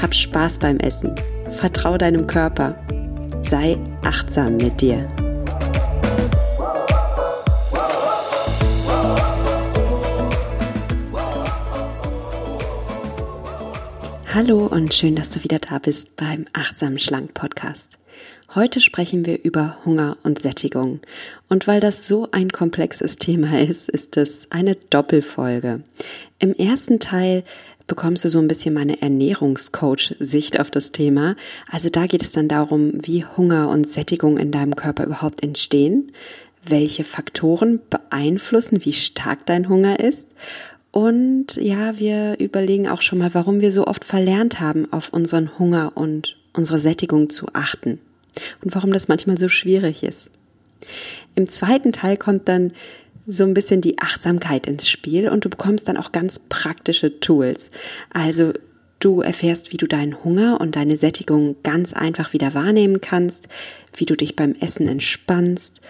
Hab Spaß beim Essen, vertrau deinem Körper, sei achtsam mit dir. Hallo und schön, dass du wieder da bist beim Achtsam Schlank Podcast. Heute sprechen wir über Hunger und Sättigung. Und weil das so ein komplexes Thema ist, ist es eine Doppelfolge. Im ersten Teil bekommst du so ein bisschen meine Ernährungscoach-Sicht auf das Thema. Also da geht es dann darum, wie Hunger und Sättigung in deinem Körper überhaupt entstehen, welche Faktoren beeinflussen, wie stark dein Hunger ist. Und ja, wir überlegen auch schon mal, warum wir so oft verlernt haben, auf unseren Hunger und unsere Sättigung zu achten und warum das manchmal so schwierig ist. Im zweiten Teil kommt dann so ein bisschen die Achtsamkeit ins Spiel und du bekommst dann auch ganz praktische Tools. Also du erfährst, wie du deinen Hunger und deine Sättigung ganz einfach wieder wahrnehmen kannst, wie du dich beim Essen entspannst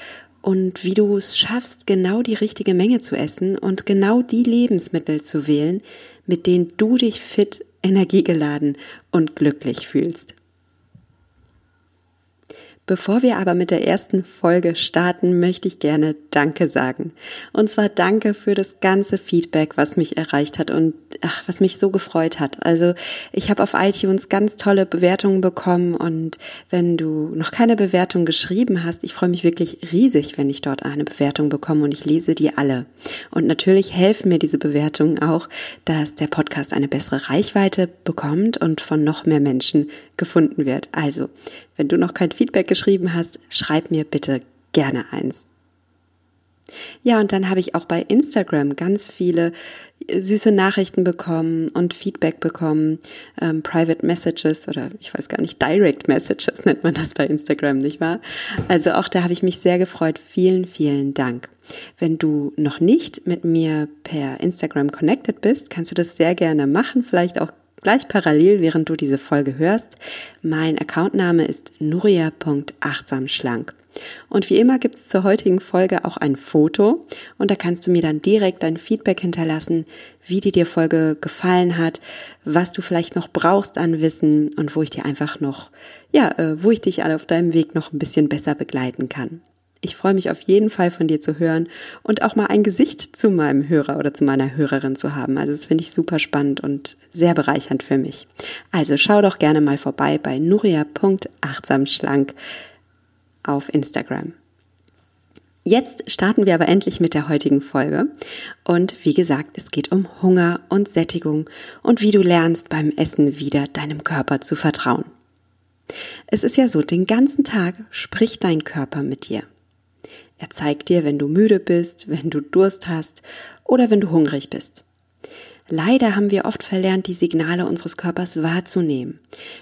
und wie du es schaffst, genau die richtige Menge zu essen und genau die Lebensmittel zu wählen, mit denen du dich fit, energiegeladen und glücklich fühlst. Bevor wir aber mit der ersten Folge starten, möchte ich gerne Danke sagen. Und zwar Danke für das ganze Feedback, was mich erreicht hat und ach, was mich so gefreut hat. Also ich habe auf iTunes ganz tolle Bewertungen bekommen und wenn du noch keine Bewertung geschrieben hast, ich freue mich wirklich riesig, wenn ich dort eine Bewertung bekomme und ich lese die alle. Und natürlich helfen mir diese Bewertungen auch, dass der Podcast eine bessere Reichweite bekommt und von noch mehr Menschen gefunden wird. Also, wenn du noch kein Feedback geschrieben hast, schreib mir bitte gerne eins. Ja, und dann habe ich auch bei Instagram ganz viele äh, süße Nachrichten bekommen und Feedback bekommen, ähm, Private Messages oder ich weiß gar nicht, Direct Messages nennt man das bei Instagram, nicht wahr? Also auch da habe ich mich sehr gefreut. Vielen, vielen Dank. Wenn du noch nicht mit mir per Instagram connected bist, kannst du das sehr gerne machen, vielleicht auch gleich parallel, während du diese Folge hörst. Mein Accountname ist nuria.achtsamschlank. Und wie immer gibt es zur heutigen Folge auch ein Foto und da kannst du mir dann direkt dein Feedback hinterlassen, wie dir die Folge gefallen hat, was du vielleicht noch brauchst an Wissen und wo ich dir einfach noch, ja, äh, wo ich dich alle auf deinem Weg noch ein bisschen besser begleiten kann. Ich freue mich auf jeden Fall von dir zu hören und auch mal ein Gesicht zu meinem Hörer oder zu meiner Hörerin zu haben. Also das finde ich super spannend und sehr bereichernd für mich. Also schau doch gerne mal vorbei bei nuria.achtsamschlank auf Instagram. Jetzt starten wir aber endlich mit der heutigen Folge. Und wie gesagt, es geht um Hunger und Sättigung und wie du lernst beim Essen wieder deinem Körper zu vertrauen. Es ist ja so, den ganzen Tag spricht dein Körper mit dir. Er zeigt dir, wenn du müde bist, wenn du Durst hast oder wenn du hungrig bist. Leider haben wir oft verlernt, die Signale unseres Körpers wahrzunehmen.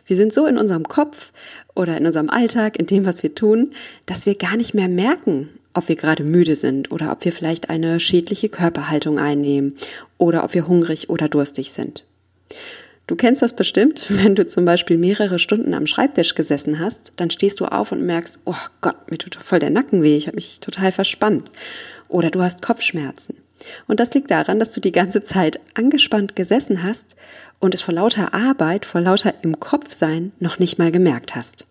Wir sind so in unserem Kopf oder in unserem Alltag, in dem, was wir tun, dass wir gar nicht mehr merken, ob wir gerade müde sind oder ob wir vielleicht eine schädliche Körperhaltung einnehmen oder ob wir hungrig oder durstig sind. Du kennst das bestimmt, wenn du zum Beispiel mehrere Stunden am Schreibtisch gesessen hast, dann stehst du auf und merkst, oh Gott, mir tut voll der Nacken weh, ich habe mich total verspannt. Oder du hast Kopfschmerzen. Und das liegt daran, dass du die ganze Zeit angespannt gesessen hast und es vor lauter Arbeit, vor lauter im Kopf sein noch nicht mal gemerkt hast.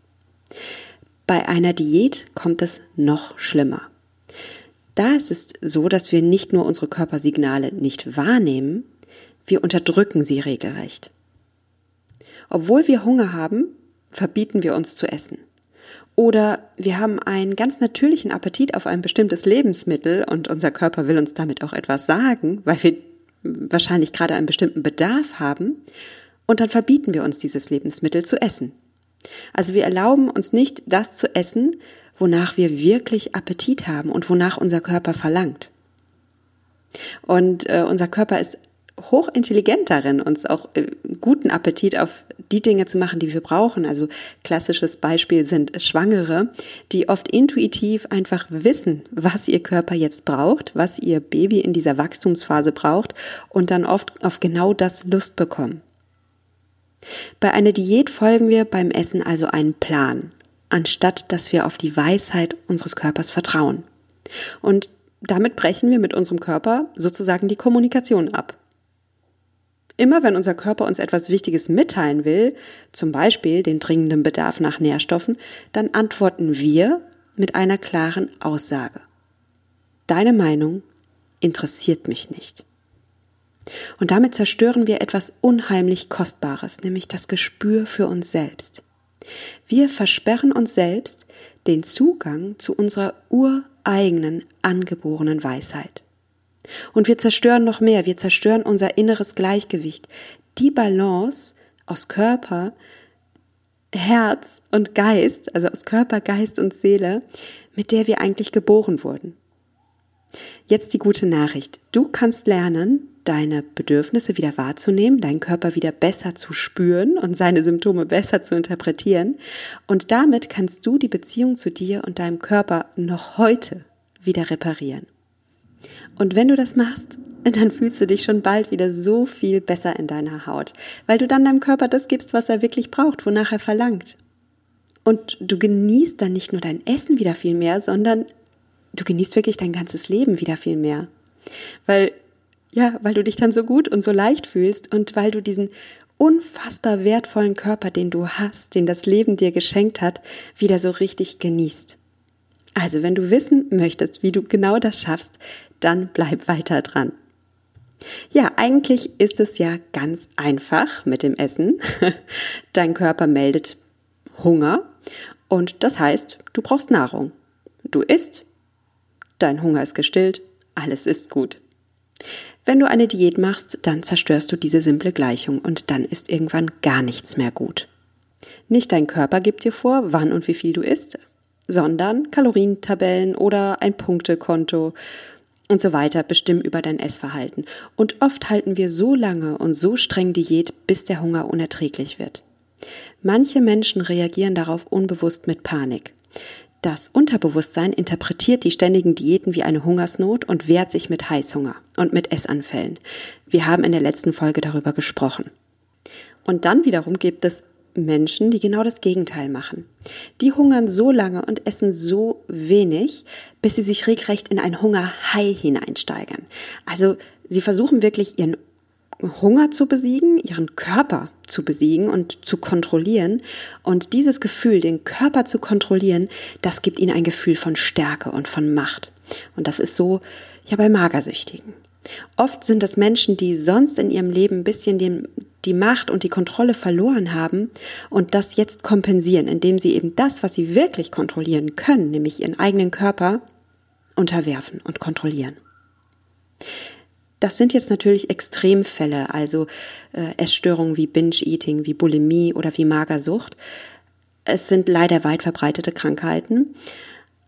Bei einer Diät kommt es noch schlimmer. Da ist es so, dass wir nicht nur unsere Körpersignale nicht wahrnehmen, wir unterdrücken sie regelrecht. Obwohl wir Hunger haben, verbieten wir uns zu essen. Oder wir haben einen ganz natürlichen Appetit auf ein bestimmtes Lebensmittel und unser Körper will uns damit auch etwas sagen, weil wir wahrscheinlich gerade einen bestimmten Bedarf haben. Und dann verbieten wir uns dieses Lebensmittel zu essen. Also wir erlauben uns nicht das zu essen, wonach wir wirklich Appetit haben und wonach unser Körper verlangt. Und äh, unser Körper ist hochintelligent darin, uns auch äh, guten Appetit auf die Dinge zu machen, die wir brauchen. Also klassisches Beispiel sind Schwangere, die oft intuitiv einfach wissen, was ihr Körper jetzt braucht, was ihr Baby in dieser Wachstumsphase braucht und dann oft auf genau das Lust bekommen. Bei einer Diät folgen wir beim Essen also einen Plan, anstatt dass wir auf die Weisheit unseres Körpers vertrauen. Und damit brechen wir mit unserem Körper sozusagen die Kommunikation ab. Immer wenn unser Körper uns etwas Wichtiges mitteilen will, zum Beispiel den dringenden Bedarf nach Nährstoffen, dann antworten wir mit einer klaren Aussage. Deine Meinung interessiert mich nicht. Und damit zerstören wir etwas unheimlich Kostbares, nämlich das Gespür für uns selbst. Wir versperren uns selbst den Zugang zu unserer ureigenen angeborenen Weisheit. Und wir zerstören noch mehr, wir zerstören unser inneres Gleichgewicht, die Balance aus Körper, Herz und Geist, also aus Körper, Geist und Seele, mit der wir eigentlich geboren wurden. Jetzt die gute Nachricht. Du kannst lernen, deine Bedürfnisse wieder wahrzunehmen, deinen Körper wieder besser zu spüren und seine Symptome besser zu interpretieren. Und damit kannst du die Beziehung zu dir und deinem Körper noch heute wieder reparieren. Und wenn du das machst, dann fühlst du dich schon bald wieder so viel besser in deiner Haut, weil du dann deinem Körper das gibst, was er wirklich braucht, wonach er verlangt. Und du genießt dann nicht nur dein Essen wieder viel mehr, sondern du genießt wirklich dein ganzes Leben wieder viel mehr. Weil ja, weil du dich dann so gut und so leicht fühlst und weil du diesen unfassbar wertvollen Körper, den du hast, den das Leben dir geschenkt hat, wieder so richtig genießt. Also, wenn du wissen möchtest, wie du genau das schaffst, dann bleib weiter dran. Ja, eigentlich ist es ja ganz einfach mit dem Essen. Dein Körper meldet Hunger und das heißt, du brauchst Nahrung. Du isst, dein Hunger ist gestillt, alles ist gut. Wenn du eine Diät machst, dann zerstörst du diese simple Gleichung und dann ist irgendwann gar nichts mehr gut. Nicht dein Körper gibt dir vor, wann und wie viel du isst, sondern Kalorientabellen oder ein Punktekonto und so weiter bestimmen über dein Essverhalten. Und oft halten wir so lange und so streng Diät, bis der Hunger unerträglich wird. Manche Menschen reagieren darauf unbewusst mit Panik. Das Unterbewusstsein interpretiert die ständigen Diäten wie eine Hungersnot und wehrt sich mit Heißhunger und mit Essanfällen. Wir haben in der letzten Folge darüber gesprochen. Und dann wiederum gibt es Menschen, die genau das Gegenteil machen. Die hungern so lange und essen so wenig, bis sie sich regelrecht in ein Hungerhai hineinsteigern. Also sie versuchen wirklich ihren Hunger zu besiegen, ihren Körper zu besiegen und zu kontrollieren. Und dieses Gefühl, den Körper zu kontrollieren, das gibt ihnen ein Gefühl von Stärke und von Macht. Und das ist so ja bei Magersüchtigen. Oft sind es Menschen, die sonst in ihrem Leben ein bisschen den, die Macht und die Kontrolle verloren haben und das jetzt kompensieren, indem sie eben das, was sie wirklich kontrollieren können, nämlich ihren eigenen Körper, unterwerfen und kontrollieren. Das sind jetzt natürlich Extremfälle, also äh, Essstörungen wie Binge-Eating, wie Bulimie oder wie Magersucht. Es sind leider weit verbreitete Krankheiten.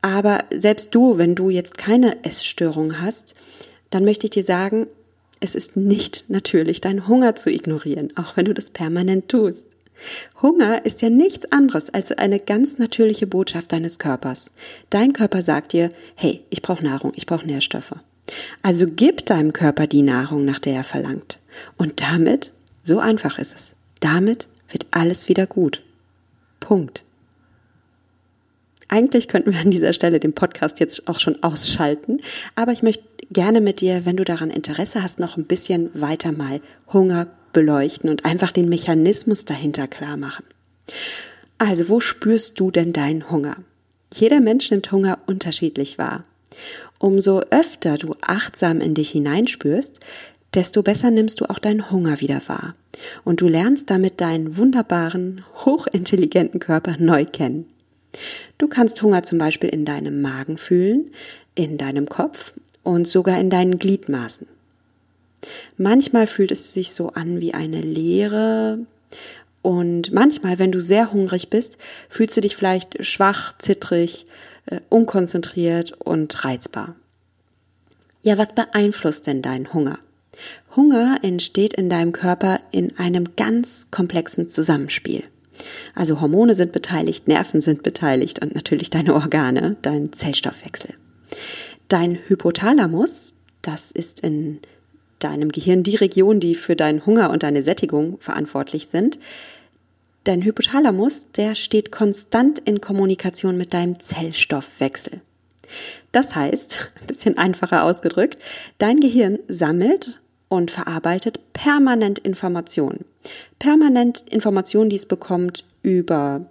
Aber selbst du, wenn du jetzt keine Essstörung hast, dann möchte ich dir sagen, es ist nicht natürlich, deinen Hunger zu ignorieren, auch wenn du das permanent tust. Hunger ist ja nichts anderes als eine ganz natürliche Botschaft deines Körpers. Dein Körper sagt dir, hey, ich brauche Nahrung, ich brauche Nährstoffe. Also gib deinem Körper die Nahrung, nach der er verlangt. Und damit, so einfach ist es, damit wird alles wieder gut. Punkt. Eigentlich könnten wir an dieser Stelle den Podcast jetzt auch schon ausschalten, aber ich möchte gerne mit dir, wenn du daran Interesse hast, noch ein bisschen weiter mal Hunger beleuchten und einfach den Mechanismus dahinter klar machen. Also, wo spürst du denn deinen Hunger? Jeder Mensch nimmt Hunger unterschiedlich wahr. Umso öfter du achtsam in dich hineinspürst, desto besser nimmst du auch deinen Hunger wieder wahr. Und du lernst damit deinen wunderbaren, hochintelligenten Körper neu kennen. Du kannst Hunger zum Beispiel in deinem Magen fühlen, in deinem Kopf und sogar in deinen Gliedmaßen. Manchmal fühlt es sich so an wie eine Leere und manchmal, wenn du sehr hungrig bist, fühlst du dich vielleicht schwach, zittrig, äh, unkonzentriert und reizbar. Ja, was beeinflusst denn deinen Hunger? Hunger entsteht in deinem Körper in einem ganz komplexen Zusammenspiel. Also Hormone sind beteiligt, Nerven sind beteiligt und natürlich deine Organe, dein Zellstoffwechsel. Dein Hypothalamus, das ist in deinem Gehirn die Region, die für deinen Hunger und deine Sättigung verantwortlich sind. Dein Hypothalamus, der steht konstant in Kommunikation mit deinem Zellstoffwechsel. Das heißt, ein bisschen einfacher ausgedrückt, dein Gehirn sammelt und verarbeitet permanent Informationen. Permanent Informationen, die es bekommt über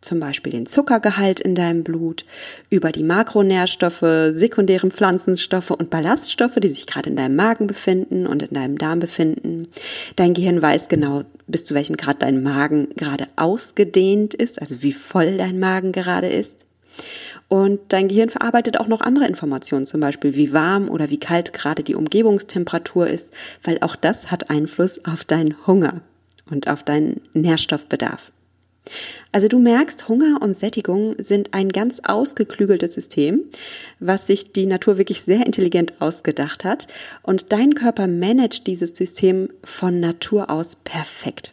zum Beispiel den Zuckergehalt in deinem Blut, über die Makronährstoffe, sekundären Pflanzenstoffe und Ballaststoffe, die sich gerade in deinem Magen befinden und in deinem Darm befinden. Dein Gehirn weiß genau, bis zu welchem Grad dein Magen gerade ausgedehnt ist, also wie voll dein Magen gerade ist. Und dein Gehirn verarbeitet auch noch andere Informationen, zum Beispiel wie warm oder wie kalt gerade die Umgebungstemperatur ist, weil auch das hat Einfluss auf deinen Hunger und auf deinen Nährstoffbedarf. Also du merkst, Hunger und Sättigung sind ein ganz ausgeklügeltes System, was sich die Natur wirklich sehr intelligent ausgedacht hat. Und dein Körper managt dieses System von Natur aus perfekt.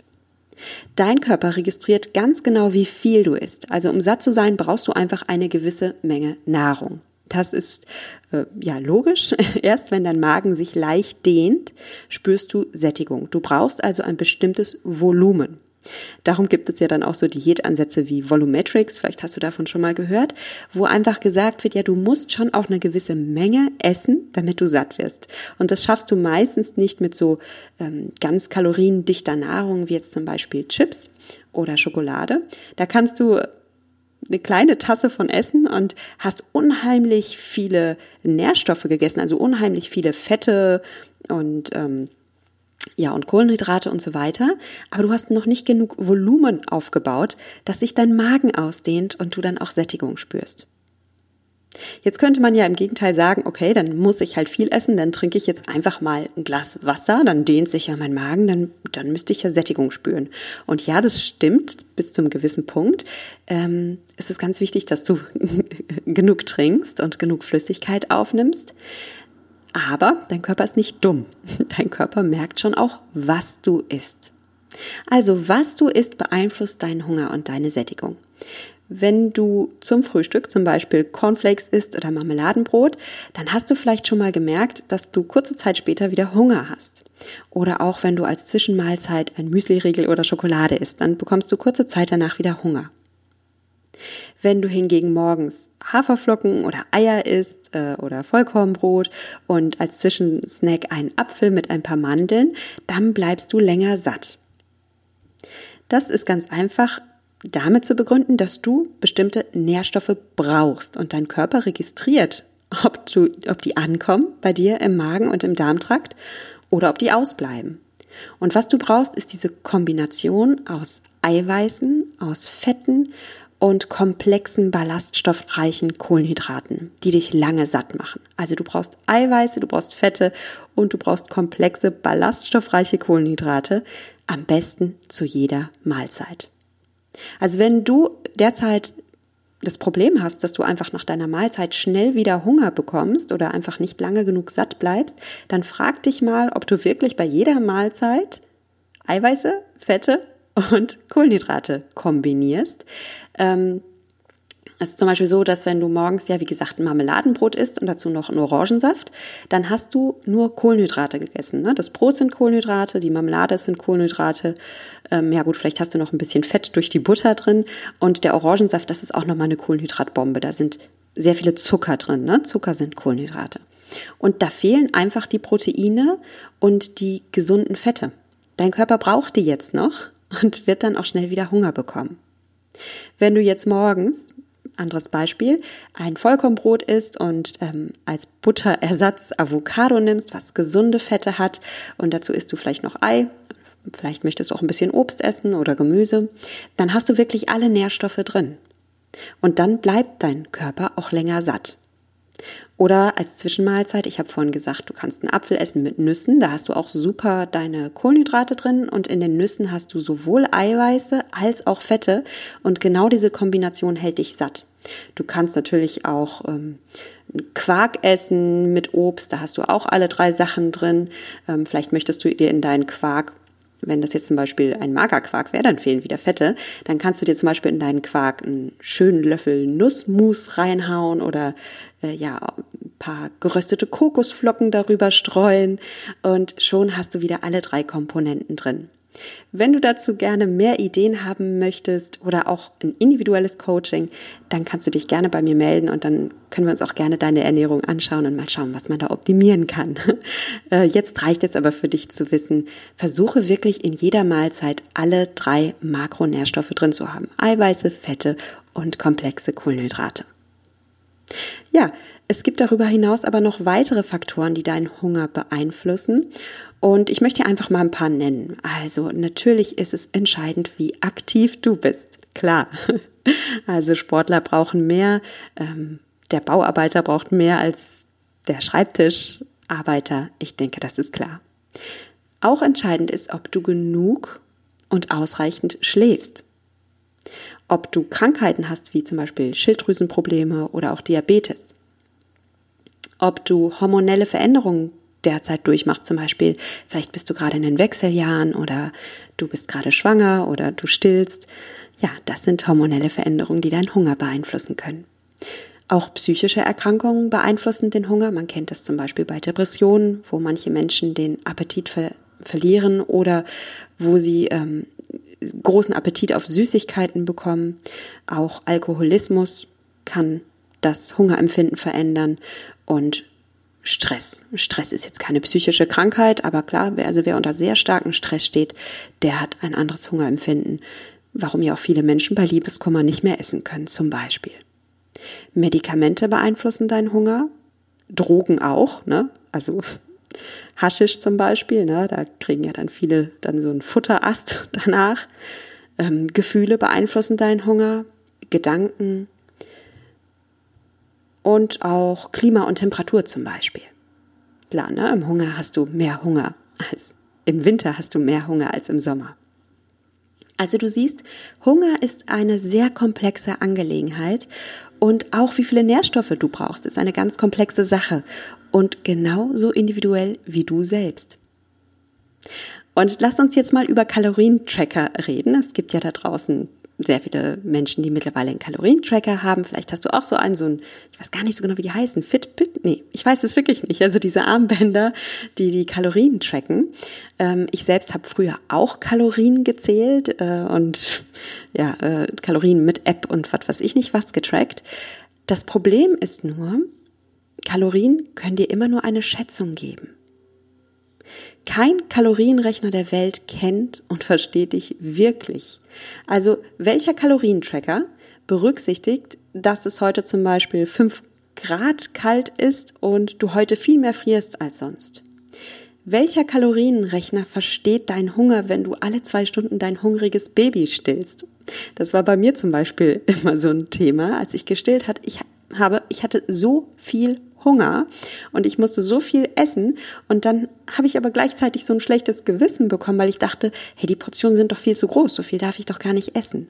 Dein Körper registriert ganz genau, wie viel du isst. Also um satt zu sein, brauchst du einfach eine gewisse Menge Nahrung. Das ist äh, ja logisch. Erst wenn dein Magen sich leicht dehnt, spürst du Sättigung. Du brauchst also ein bestimmtes Volumen. Darum gibt es ja dann auch so Diätansätze wie Volumetrics, vielleicht hast du davon schon mal gehört, wo einfach gesagt wird, ja, du musst schon auch eine gewisse Menge essen, damit du satt wirst. Und das schaffst du meistens nicht mit so ähm, ganz kaloriendichter Nahrung wie jetzt zum Beispiel Chips oder Schokolade. Da kannst du eine kleine Tasse von Essen und hast unheimlich viele Nährstoffe gegessen, also unheimlich viele Fette und ähm, ja, und Kohlenhydrate und so weiter. Aber du hast noch nicht genug Volumen aufgebaut, dass sich dein Magen ausdehnt und du dann auch Sättigung spürst. Jetzt könnte man ja im Gegenteil sagen, okay, dann muss ich halt viel essen, dann trinke ich jetzt einfach mal ein Glas Wasser, dann dehnt sich ja mein Magen, dann, dann müsste ich ja Sättigung spüren. Und ja, das stimmt bis zum gewissen Punkt. Ähm, es ist ganz wichtig, dass du genug trinkst und genug Flüssigkeit aufnimmst. Aber dein Körper ist nicht dumm. Dein Körper merkt schon auch, was du isst. Also, was du isst, beeinflusst deinen Hunger und deine Sättigung. Wenn du zum Frühstück zum Beispiel Cornflakes isst oder Marmeladenbrot, dann hast du vielleicht schon mal gemerkt, dass du kurze Zeit später wieder Hunger hast. Oder auch wenn du als Zwischenmahlzeit ein Müsliriegel oder Schokolade isst, dann bekommst du kurze Zeit danach wieder Hunger. Wenn du hingegen morgens Haferflocken oder Eier isst äh, oder Vollkornbrot und als Zwischensnack einen Apfel mit ein paar Mandeln, dann bleibst du länger satt. Das ist ganz einfach damit zu begründen, dass du bestimmte Nährstoffe brauchst und dein Körper registriert, ob, du, ob die ankommen bei dir im Magen und im Darmtrakt oder ob die ausbleiben. Und was du brauchst, ist diese Kombination aus Eiweißen, aus Fetten und komplexen ballaststoffreichen Kohlenhydraten, die dich lange satt machen. Also du brauchst Eiweiße, du brauchst Fette und du brauchst komplexe ballaststoffreiche Kohlenhydrate, am besten zu jeder Mahlzeit. Also wenn du derzeit das Problem hast, dass du einfach nach deiner Mahlzeit schnell wieder Hunger bekommst oder einfach nicht lange genug satt bleibst, dann frag dich mal, ob du wirklich bei jeder Mahlzeit Eiweiße, Fette und Kohlenhydrate kombinierst. Ähm, es ist zum Beispiel so, dass wenn du morgens ja, wie gesagt, ein Marmeladenbrot isst und dazu noch einen Orangensaft, dann hast du nur Kohlenhydrate gegessen. Ne? Das Brot sind Kohlenhydrate, die Marmelade sind Kohlenhydrate. Ähm, ja gut, vielleicht hast du noch ein bisschen Fett durch die Butter drin. Und der Orangensaft, das ist auch nochmal eine Kohlenhydratbombe. Da sind sehr viele Zucker drin. Ne? Zucker sind Kohlenhydrate. Und da fehlen einfach die Proteine und die gesunden Fette. Dein Körper braucht die jetzt noch und wird dann auch schnell wieder Hunger bekommen. Wenn du jetzt morgens, anderes Beispiel, ein Vollkornbrot isst und ähm, als Butterersatz Avocado nimmst, was gesunde Fette hat und dazu isst du vielleicht noch Ei, vielleicht möchtest du auch ein bisschen Obst essen oder Gemüse, dann hast du wirklich alle Nährstoffe drin. Und dann bleibt dein Körper auch länger satt. Oder als Zwischenmahlzeit, ich habe vorhin gesagt, du kannst einen Apfel essen mit Nüssen, da hast du auch super deine Kohlenhydrate drin und in den Nüssen hast du sowohl Eiweiße als auch Fette und genau diese Kombination hält dich satt. Du kannst natürlich auch ähm, Quark essen mit Obst, da hast du auch alle drei Sachen drin. Ähm, vielleicht möchtest du dir in deinen Quark wenn das jetzt zum Beispiel ein Magerquark wäre, dann fehlen wieder Fette. Dann kannst du dir zum Beispiel in deinen Quark einen schönen Löffel Nussmus reinhauen oder äh, ja ein paar geröstete Kokosflocken darüber streuen und schon hast du wieder alle drei Komponenten drin. Wenn du dazu gerne mehr Ideen haben möchtest oder auch ein individuelles Coaching, dann kannst du dich gerne bei mir melden und dann können wir uns auch gerne deine Ernährung anschauen und mal schauen, was man da optimieren kann. Äh, jetzt reicht es aber für dich zu wissen, versuche wirklich in jeder Mahlzeit alle drei Makronährstoffe drin zu haben. Eiweiße, Fette und komplexe Kohlenhydrate. Ja, es gibt darüber hinaus aber noch weitere Faktoren, die deinen Hunger beeinflussen. Und ich möchte einfach mal ein paar nennen. Also natürlich ist es entscheidend, wie aktiv du bist. Klar. Also Sportler brauchen mehr, ähm, der Bauarbeiter braucht mehr als der Schreibtischarbeiter. Ich denke, das ist klar. Auch entscheidend ist, ob du genug und ausreichend schläfst. Ob du Krankheiten hast, wie zum Beispiel Schilddrüsenprobleme oder auch Diabetes. Ob du hormonelle Veränderungen derzeit durchmachst. Zum Beispiel, vielleicht bist du gerade in den Wechseljahren oder du bist gerade schwanger oder du stillst. Ja, das sind hormonelle Veränderungen, die deinen Hunger beeinflussen können. Auch psychische Erkrankungen beeinflussen den Hunger. Man kennt das zum Beispiel bei Depressionen, wo manche Menschen den Appetit ver verlieren oder wo sie ähm, großen Appetit auf Süßigkeiten bekommen. Auch Alkoholismus kann das Hungerempfinden verändern und Stress. Stress ist jetzt keine psychische Krankheit, aber klar, wer, also wer unter sehr starkem Stress steht, der hat ein anderes Hungerempfinden. Warum ja auch viele Menschen bei Liebeskummer nicht mehr essen können, zum Beispiel. Medikamente beeinflussen deinen Hunger, Drogen auch, ne? Also Haschisch zum Beispiel, ne? Da kriegen ja dann viele dann so einen Futterast danach. Ähm, Gefühle beeinflussen deinen Hunger, Gedanken, und auch Klima und Temperatur zum Beispiel. Klar, ne? im Hunger hast du mehr Hunger als im Winter hast du mehr Hunger als im Sommer. Also du siehst, Hunger ist eine sehr komplexe Angelegenheit und auch wie viele Nährstoffe du brauchst, ist eine ganz komplexe Sache und genauso individuell wie du selbst. Und lass uns jetzt mal über Kalorientracker reden. Es gibt ja da draußen sehr viele Menschen, die mittlerweile einen Kalorientracker haben. Vielleicht hast du auch so einen, so ein, ich weiß gar nicht so genau, wie die heißen, Fitbit? Nee, ich weiß es wirklich nicht. Also diese Armbänder, die die Kalorien tracken. Ähm, ich selbst habe früher auch Kalorien gezählt äh, und ja, äh, Kalorien mit App und was weiß ich nicht was getrackt. Das Problem ist nur, Kalorien können dir immer nur eine Schätzung geben. Kein Kalorienrechner der Welt kennt und versteht dich wirklich. Also welcher Kalorientracker berücksichtigt, dass es heute zum Beispiel 5 Grad kalt ist und du heute viel mehr frierst als sonst? Welcher Kalorienrechner versteht deinen Hunger, wenn du alle zwei Stunden dein hungriges Baby stillst? Das war bei mir zum Beispiel immer so ein Thema, als ich gestillt hat. Ich habe, ich hatte so viel Hunger und ich musste so viel essen und dann habe ich aber gleichzeitig so ein schlechtes Gewissen bekommen, weil ich dachte, hey, die Portionen sind doch viel zu groß, so viel darf ich doch gar nicht essen.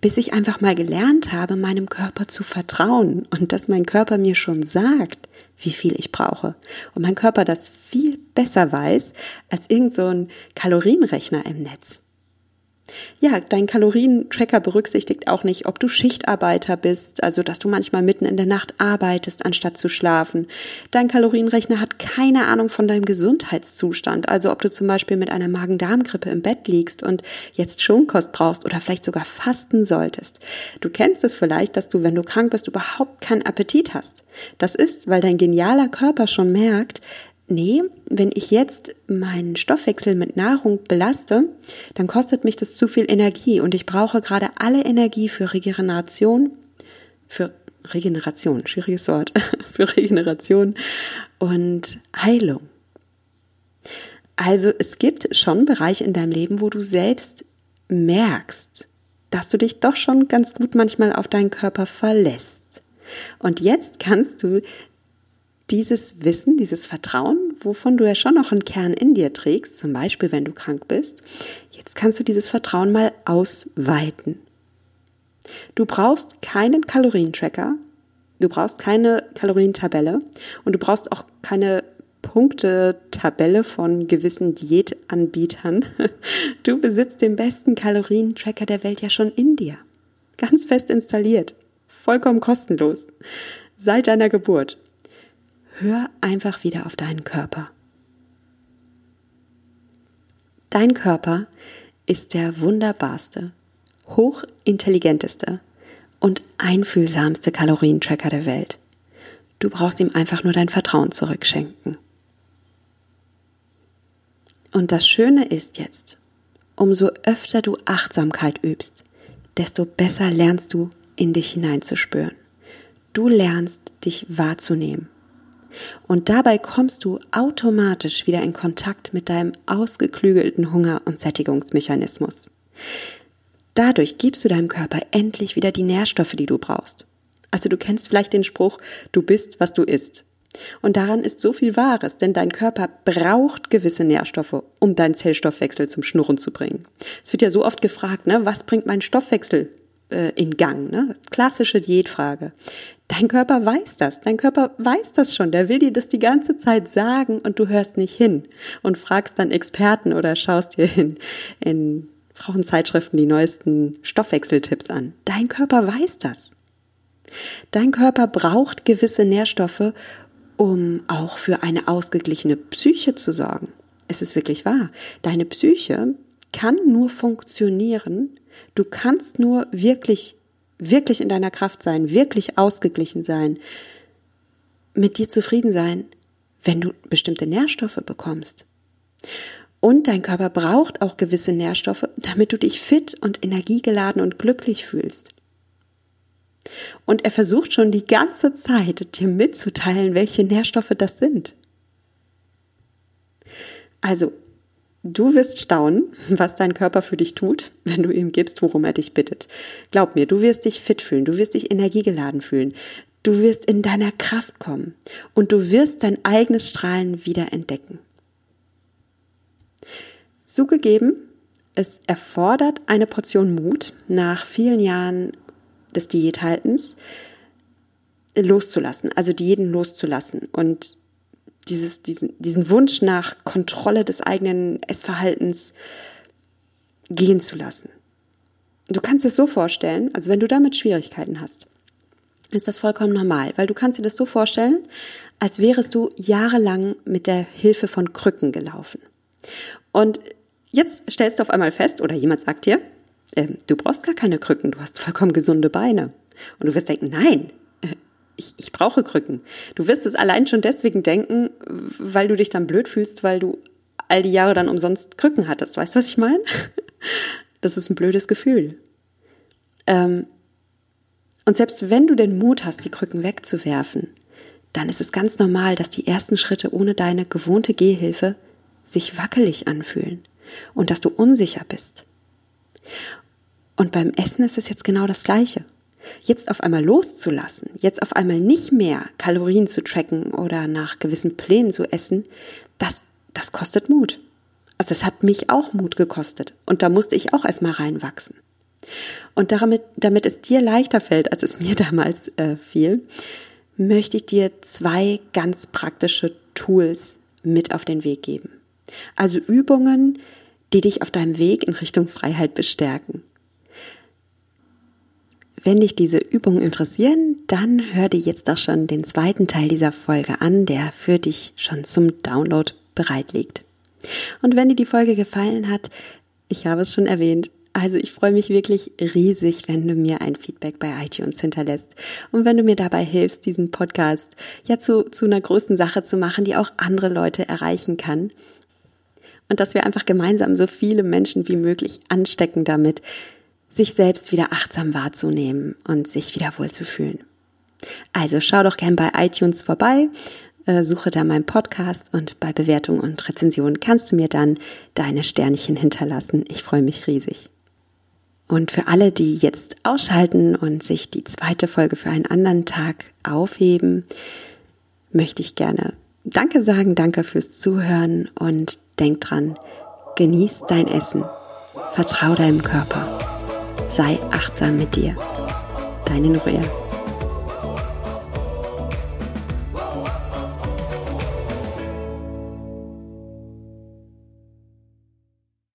Bis ich einfach mal gelernt habe, meinem Körper zu vertrauen und dass mein Körper mir schon sagt, wie viel ich brauche. Und mein Körper das viel besser weiß als irgend so ein Kalorienrechner im Netz. Ja, dein Kalorientracker berücksichtigt auch nicht, ob du Schichtarbeiter bist, also dass du manchmal mitten in der Nacht arbeitest, anstatt zu schlafen. Dein Kalorienrechner hat keine Ahnung von deinem Gesundheitszustand, also ob du zum Beispiel mit einer Magen-Darm-Grippe im Bett liegst und jetzt Schonkost brauchst oder vielleicht sogar fasten solltest. Du kennst es vielleicht, dass du, wenn du krank bist, überhaupt keinen Appetit hast. Das ist, weil dein genialer Körper schon merkt, nee, wenn ich jetzt meinen Stoffwechsel mit Nahrung belaste, dann kostet mich das zu viel Energie und ich brauche gerade alle Energie für Regeneration, für Regeneration, schwieriges Wort, für Regeneration und Heilung. Also es gibt schon Bereiche in deinem Leben, wo du selbst merkst, dass du dich doch schon ganz gut manchmal auf deinen Körper verlässt. Und jetzt kannst du dieses Wissen, dieses Vertrauen, wovon du ja schon noch einen Kern in dir trägst, zum Beispiel wenn du krank bist, jetzt kannst du dieses Vertrauen mal ausweiten. Du brauchst keinen Kalorientracker, Du brauchst keine Kalorientabelle und du brauchst auch keine Punktetabelle von gewissen Diätanbietern. Du besitzt den besten Kalorientracker der Welt ja schon in dir. Ganz fest installiert. Vollkommen kostenlos. Seit deiner Geburt. Hör einfach wieder auf deinen Körper. Dein Körper ist der wunderbarste, hochintelligenteste und einfühlsamste Kalorientracker der Welt. Du brauchst ihm einfach nur dein Vertrauen zurückschenken. Und das Schöne ist jetzt, umso öfter du Achtsamkeit übst, desto besser lernst du in dich hineinzuspüren. Du lernst dich wahrzunehmen. Und dabei kommst du automatisch wieder in Kontakt mit deinem ausgeklügelten Hunger- und Sättigungsmechanismus. Dadurch gibst du deinem Körper endlich wieder die Nährstoffe, die du brauchst. Also du kennst vielleicht den Spruch, du bist, was du isst. Und daran ist so viel Wahres, denn dein Körper braucht gewisse Nährstoffe, um deinen Zellstoffwechsel zum Schnurren zu bringen. Es wird ja so oft gefragt, ne, was bringt mein Stoffwechsel äh, in Gang? Ne? Klassische Diätfrage. Dein Körper weiß das, dein Körper weiß das schon, der will dir das die ganze Zeit sagen und du hörst nicht hin und fragst dann Experten oder schaust dir in, in Frauenzeitschriften die neuesten Stoffwechseltipps an. Dein Körper weiß das. Dein Körper braucht gewisse Nährstoffe, um auch für eine ausgeglichene Psyche zu sorgen. Es ist wirklich wahr. Deine Psyche kann nur funktionieren, du kannst nur wirklich, wirklich in deiner Kraft sein, wirklich ausgeglichen sein, mit dir zufrieden sein, wenn du bestimmte Nährstoffe bekommst. Und dein Körper braucht auch gewisse Nährstoffe, damit du dich fit und energiegeladen und glücklich fühlst. Und er versucht schon die ganze Zeit, dir mitzuteilen, welche Nährstoffe das sind. Also, du wirst staunen, was dein Körper für dich tut, wenn du ihm gibst, worum er dich bittet. Glaub mir, du wirst dich fit fühlen, du wirst dich energiegeladen fühlen, du wirst in deiner Kraft kommen und du wirst dein eigenes Strahlen wieder entdecken. Zugegeben, es erfordert eine Portion Mut, nach vielen Jahren des Diäthaltens loszulassen, also Diäten loszulassen und dieses, diesen, diesen Wunsch nach Kontrolle des eigenen Essverhaltens gehen zu lassen. Du kannst es so vorstellen, also wenn du damit Schwierigkeiten hast, ist das vollkommen normal, weil du kannst dir das so vorstellen, als wärest du jahrelang mit der Hilfe von Krücken gelaufen. Und jetzt stellst du auf einmal fest, oder jemand sagt dir, äh, du brauchst gar keine Krücken, du hast vollkommen gesunde Beine. Und du wirst denken, nein, ich, ich brauche Krücken. Du wirst es allein schon deswegen denken, weil du dich dann blöd fühlst, weil du all die Jahre dann umsonst Krücken hattest. Weißt du, was ich meine? Das ist ein blödes Gefühl. Ähm, und selbst wenn du den Mut hast, die Krücken wegzuwerfen, dann ist es ganz normal, dass die ersten Schritte ohne deine gewohnte Gehhilfe sich wackelig anfühlen und dass du unsicher bist. Und beim Essen ist es jetzt genau das Gleiche. Jetzt auf einmal loszulassen, jetzt auf einmal nicht mehr Kalorien zu tracken oder nach gewissen Plänen zu essen, das, das kostet Mut. Also es hat mich auch Mut gekostet und da musste ich auch erstmal reinwachsen. Und damit, damit es dir leichter fällt, als es mir damals äh, fiel, möchte ich dir zwei ganz praktische Tools mit auf den Weg geben. Also Übungen, die dich auf deinem Weg in Richtung Freiheit bestärken. Wenn dich diese Übungen interessieren, dann hör dir jetzt auch schon den zweiten Teil dieser Folge an, der für dich schon zum Download bereit liegt. Und wenn dir die Folge gefallen hat, ich habe es schon erwähnt, also ich freue mich wirklich riesig, wenn du mir ein Feedback bei iTunes hinterlässt und wenn du mir dabei hilfst, diesen Podcast ja zu, zu einer großen Sache zu machen, die auch andere Leute erreichen kann und dass wir einfach gemeinsam so viele Menschen wie möglich anstecken damit, sich selbst wieder achtsam wahrzunehmen und sich wieder wohlzufühlen. Also schau doch gern bei iTunes vorbei, äh, suche da meinen Podcast und bei Bewertung und Rezension kannst du mir dann deine Sternchen hinterlassen. Ich freue mich riesig. Und für alle, die jetzt ausschalten und sich die zweite Folge für einen anderen Tag aufheben, möchte ich gerne Danke sagen, danke fürs Zuhören und denk dran, genieß dein Essen, vertrau deinem Körper, sei achtsam mit dir. Deine Nuria.